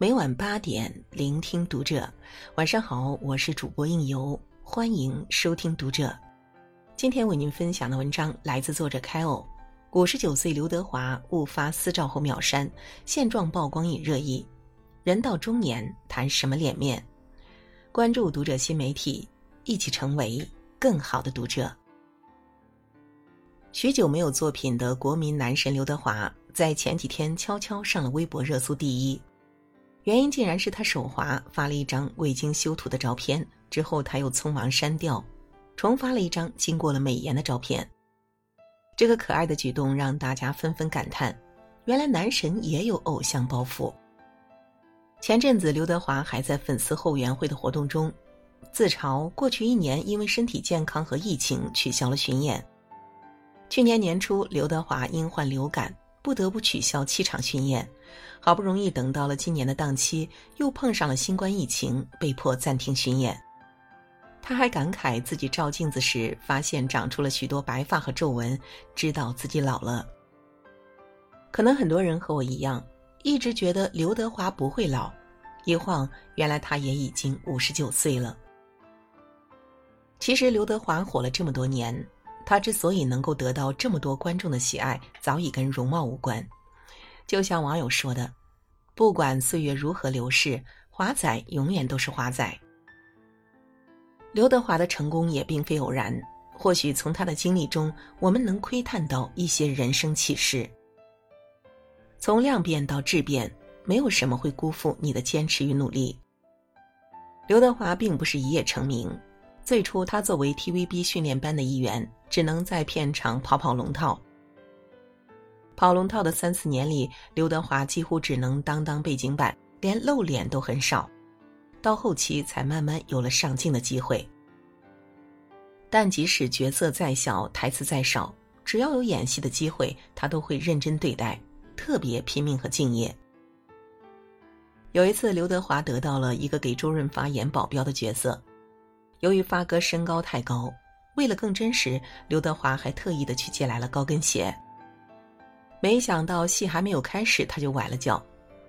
每晚八点，聆听读者。晚上好，我是主播应由，欢迎收听读者。今天为您分享的文章来自作者开欧。五十九岁刘德华误发私照后秒删，现状曝光引热议。人到中年谈什么脸面？关注读者新媒体，一起成为更好的读者。许久没有作品的国民男神刘德华，在前几天悄悄上了微博热搜第一。原因竟然是他手滑发了一张未经修图的照片，之后他又匆忙删掉，重发了一张经过了美颜的照片。这个可爱的举动让大家纷纷感叹：原来男神也有偶像包袱。前阵子刘德华还在粉丝后援会的活动中，自嘲过去一年因为身体健康和疫情取消了巡演。去年年初，刘德华因患流感。不得不取消七场巡演，好不容易等到了今年的档期，又碰上了新冠疫情，被迫暂停巡演。他还感慨自己照镜子时发现长出了许多白发和皱纹，知道自己老了。可能很多人和我一样，一直觉得刘德华不会老，一晃原来他也已经五十九岁了。其实刘德华火了这么多年。他之所以能够得到这么多观众的喜爱，早已跟容貌无关。就像网友说的：“不管岁月如何流逝，华仔永远都是华仔。”刘德华的成功也并非偶然，或许从他的经历中，我们能窥探到一些人生启示。从量变到质变，没有什么会辜负你的坚持与努力。刘德华并不是一夜成名。最初，他作为 TVB 训练班的一员，只能在片场跑跑龙套。跑龙套的三四年里，刘德华几乎只能当当背景板，连露脸都很少。到后期，才慢慢有了上镜的机会。但即使角色再小，台词再少，只要有演戏的机会，他都会认真对待，特别拼命和敬业。有一次，刘德华得到了一个给周润发演保镖的角色。由于发哥身高太高，为了更真实，刘德华还特意的去借来了高跟鞋。没想到戏还没有开始，他就崴了脚，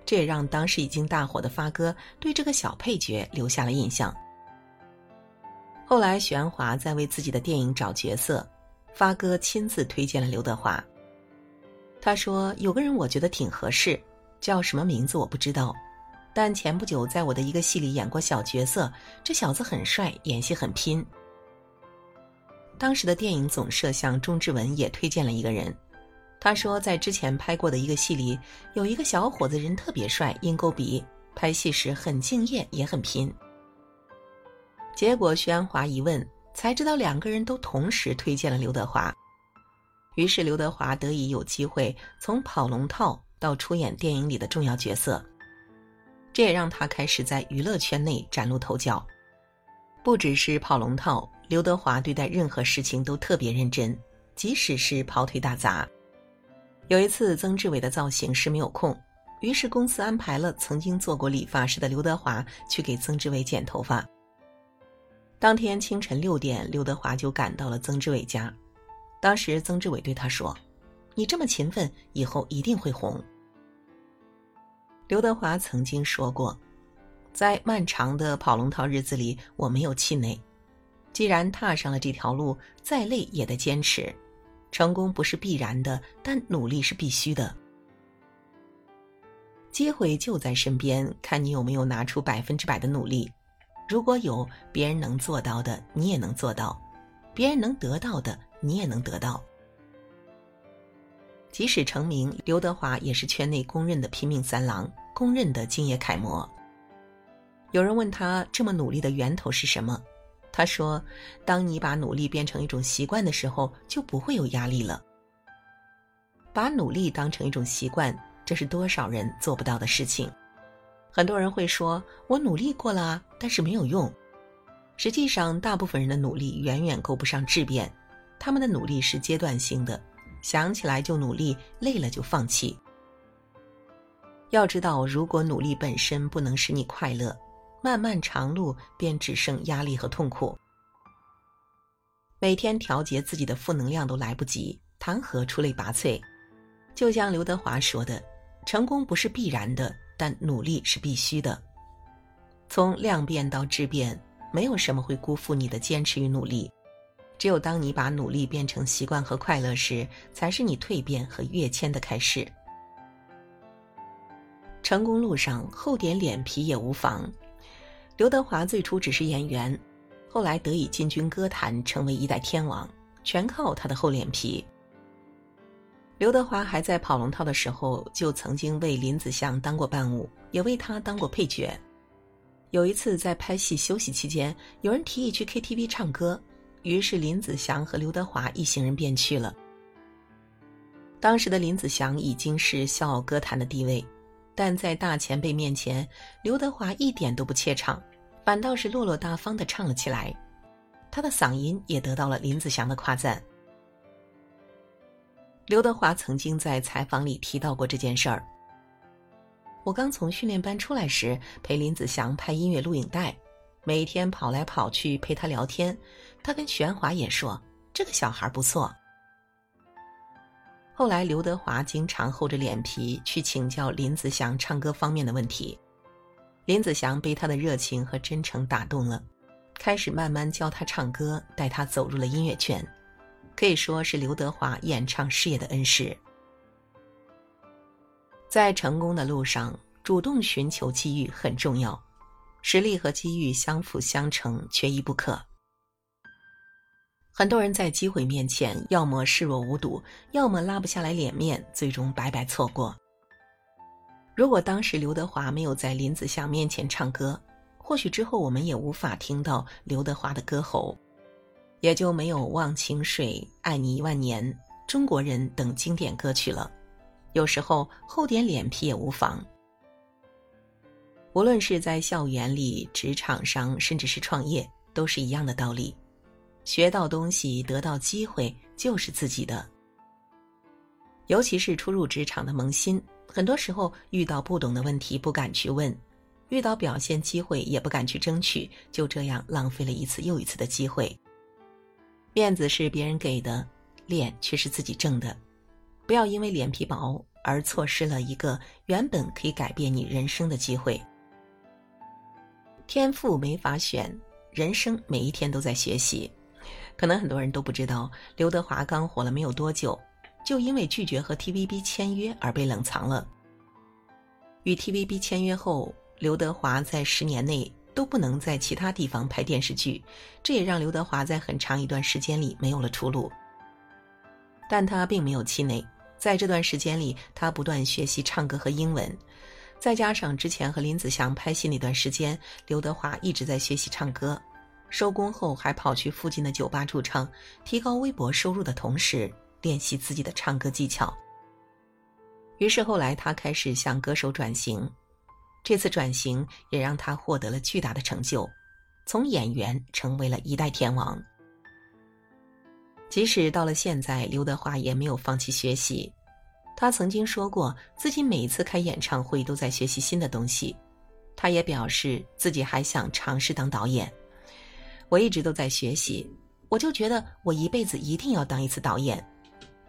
这也让当时已经大火的发哥对这个小配角留下了印象。后来许鞍华在为自己的电影找角色，发哥亲自推荐了刘德华。他说：“有个人我觉得挺合适，叫什么名字我不知道。”但前不久在我的一个戏里演过小角色，这小子很帅，演戏很拼。当时的电影总摄像钟志文也推荐了一个人，他说在之前拍过的一个戏里，有一个小伙子人特别帅，鹰钩鼻，拍戏时很敬业，也很拼。结果徐安华一问，才知道两个人都同时推荐了刘德华，于是刘德华得以有机会从跑龙套到出演电影里的重要角色。这也让他开始在娱乐圈内崭露头角。不只是跑龙套，刘德华对待任何事情都特别认真，即使是跑腿打杂。有一次，曾志伟的造型师没有空，于是公司安排了曾经做过理发师的刘德华去给曾志伟剪头发。当天清晨六点，刘德华就赶到了曾志伟家。当时，曾志伟对他说：“你这么勤奋，以后一定会红。”刘德华曾经说过：“在漫长的跑龙套日子里，我没有气馁。既然踏上了这条路，再累也得坚持。成功不是必然的，但努力是必须的。机会就在身边，看你有没有拿出百分之百的努力。如果有别人能做到的，你也能做到；别人能得到的，你也能得到。”即使成名，刘德华也是圈内公认的拼命三郎，公认的敬业楷模。有人问他这么努力的源头是什么，他说：“当你把努力变成一种习惯的时候，就不会有压力了。把努力当成一种习惯，这是多少人做不到的事情。很多人会说：‘我努力过了，但是没有用。’实际上，大部分人的努力远远够不上质变，他们的努力是阶段性的。”想起来就努力，累了就放弃。要知道，如果努力本身不能使你快乐，漫漫长路便只剩压力和痛苦。每天调节自己的负能量都来不及，谈何出类拔萃？就像刘德华说的：“成功不是必然的，但努力是必须的。从量变到质变，没有什么会辜负你的坚持与努力。只有当你把努力变成习惯和快乐时，才是你蜕变和跃迁的开始。成功路上厚点脸皮也无妨。刘德华最初只是演员，后来得以进军歌坛，成为一代天王，全靠他的厚脸皮。刘德华还在跑龙套的时候，就曾经为林子祥当过伴舞，也为他当过配角。有一次在拍戏休息期间，有人提议去 KTV 唱歌，于是林子祥和刘德华一行人便去了。当时的林子祥已经是笑傲歌坛的地位，但在大前辈面前，刘德华一点都不怯场，反倒是落落大方的唱了起来。他的嗓音也得到了林子祥的夸赞。刘德华曾经在采访里提到过这件事儿。我刚从训练班出来时，陪林子祥拍音乐录影带，每天跑来跑去陪他聊天。他跟玄华也说这个小孩不错。后来刘德华经常厚着脸皮去请教林子祥唱歌方面的问题，林子祥被他的热情和真诚打动了，开始慢慢教他唱歌，带他走入了音乐圈，可以说是刘德华演唱事业的恩师。在成功的路上，主动寻求机遇很重要，实力和机遇相辅相成，缺一不可。很多人在机会面前，要么视若无睹，要么拉不下来脸面，最终白白错过。如果当时刘德华没有在林子祥面前唱歌，或许之后我们也无法听到刘德华的歌喉，也就没有《忘情水》《爱你一万年》《中国人》等经典歌曲了。有时候厚点脸皮也无妨。无论是在校园里、职场上，甚至是创业，都是一样的道理。学到东西、得到机会就是自己的。尤其是初入职场的萌新，很多时候遇到不懂的问题不敢去问，遇到表现机会也不敢去争取，就这样浪费了一次又一次的机会。面子是别人给的，脸却是自己挣的。不要因为脸皮薄而错失了一个原本可以改变你人生的机会。天赋没法选，人生每一天都在学习。可能很多人都不知道，刘德华刚火了没有多久，就因为拒绝和 TVB 签约而被冷藏了。与 TVB 签约后，刘德华在十年内都不能在其他地方拍电视剧，这也让刘德华在很长一段时间里没有了出路。但他并没有气馁。在这段时间里，他不断学习唱歌和英文，再加上之前和林子祥拍戏那段时间，刘德华一直在学习唱歌。收工后还跑去附近的酒吧驻唱，提高微博收入的同时，练习自己的唱歌技巧。于是后来他开始向歌手转型，这次转型也让他获得了巨大的成就，从演员成为了一代天王。即使到了现在，刘德华也没有放弃学习。他曾经说过，自己每一次开演唱会都在学习新的东西。他也表示自己还想尝试当导演。我一直都在学习，我就觉得我一辈子一定要当一次导演。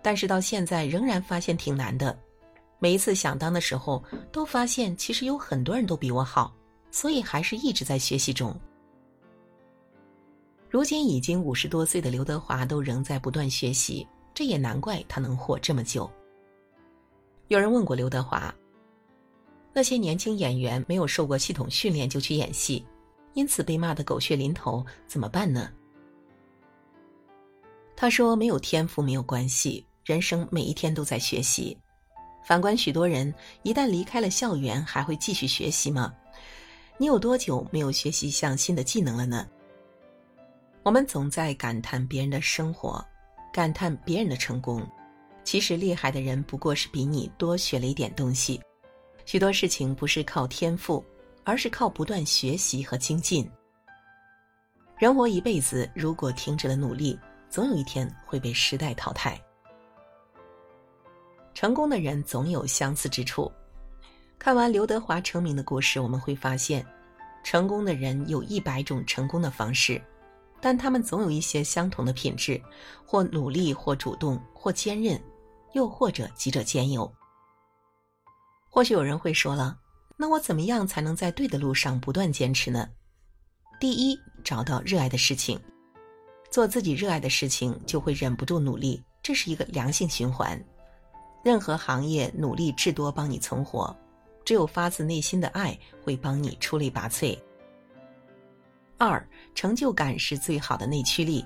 但是到现在仍然发现挺难的。每一次想当的时候，都发现其实有很多人都比我好，所以还是一直在学习中。如今已经五十多岁的刘德华都仍在不断学习，这也难怪他能火这么久。有人问过刘德华：“那些年轻演员没有受过系统训练就去演戏，因此被骂得狗血淋头，怎么办呢？”他说：“没有天赋没有关系，人生每一天都在学习。反观许多人，一旦离开了校园，还会继续学习吗？你有多久没有学习一项新的技能了呢？”我们总在感叹别人的生活，感叹别人的成功，其实厉害的人不过是比你多学了一点东西。许多事情不是靠天赋，而是靠不断学习和精进。人活一辈子，如果停止了努力，总有一天会被时代淘汰。成功的人总有相似之处。看完刘德华成名的故事，我们会发现，成功的人有一百种成功的方式。但他们总有一些相同的品质，或努力，或主动，或坚韧，又或者几者兼有。或许有人会说了，那我怎么样才能在对的路上不断坚持呢？第一，找到热爱的事情，做自己热爱的事情，就会忍不住努力，这是一个良性循环。任何行业努力至多帮你存活，只有发自内心的爱会帮你出类拔萃。二，成就感是最好的内驱力。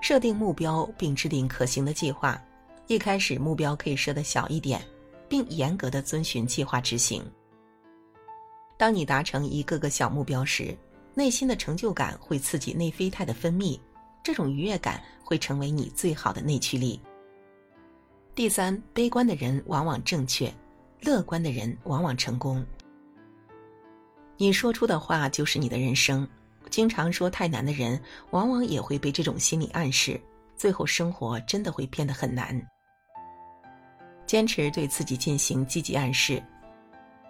设定目标并制定可行的计划，一开始目标可以设得小一点，并严格的遵循计划执行。当你达成一个个小目标时，内心的成就感会刺激内啡肽的分泌，这种愉悦感会成为你最好的内驱力。第三，悲观的人往往正确，乐观的人往往成功。你说出的话就是你的人生。经常说太难的人，往往也会被这种心理暗示，最后生活真的会变得很难。坚持对自己进行积极暗示，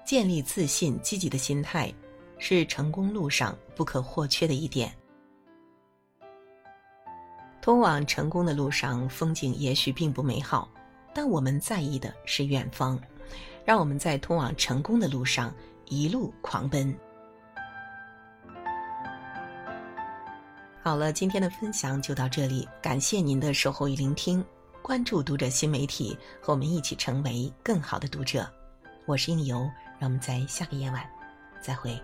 建立自信、积极的心态，是成功路上不可或缺的一点。通往成功的路上，风景也许并不美好，但我们在意的是远方。让我们在通往成功的路上一路狂奔。好了，今天的分享就到这里，感谢您的守候与聆听。关注读者新媒体，和我们一起成为更好的读者。我是应由，让我们在下个夜晚再会。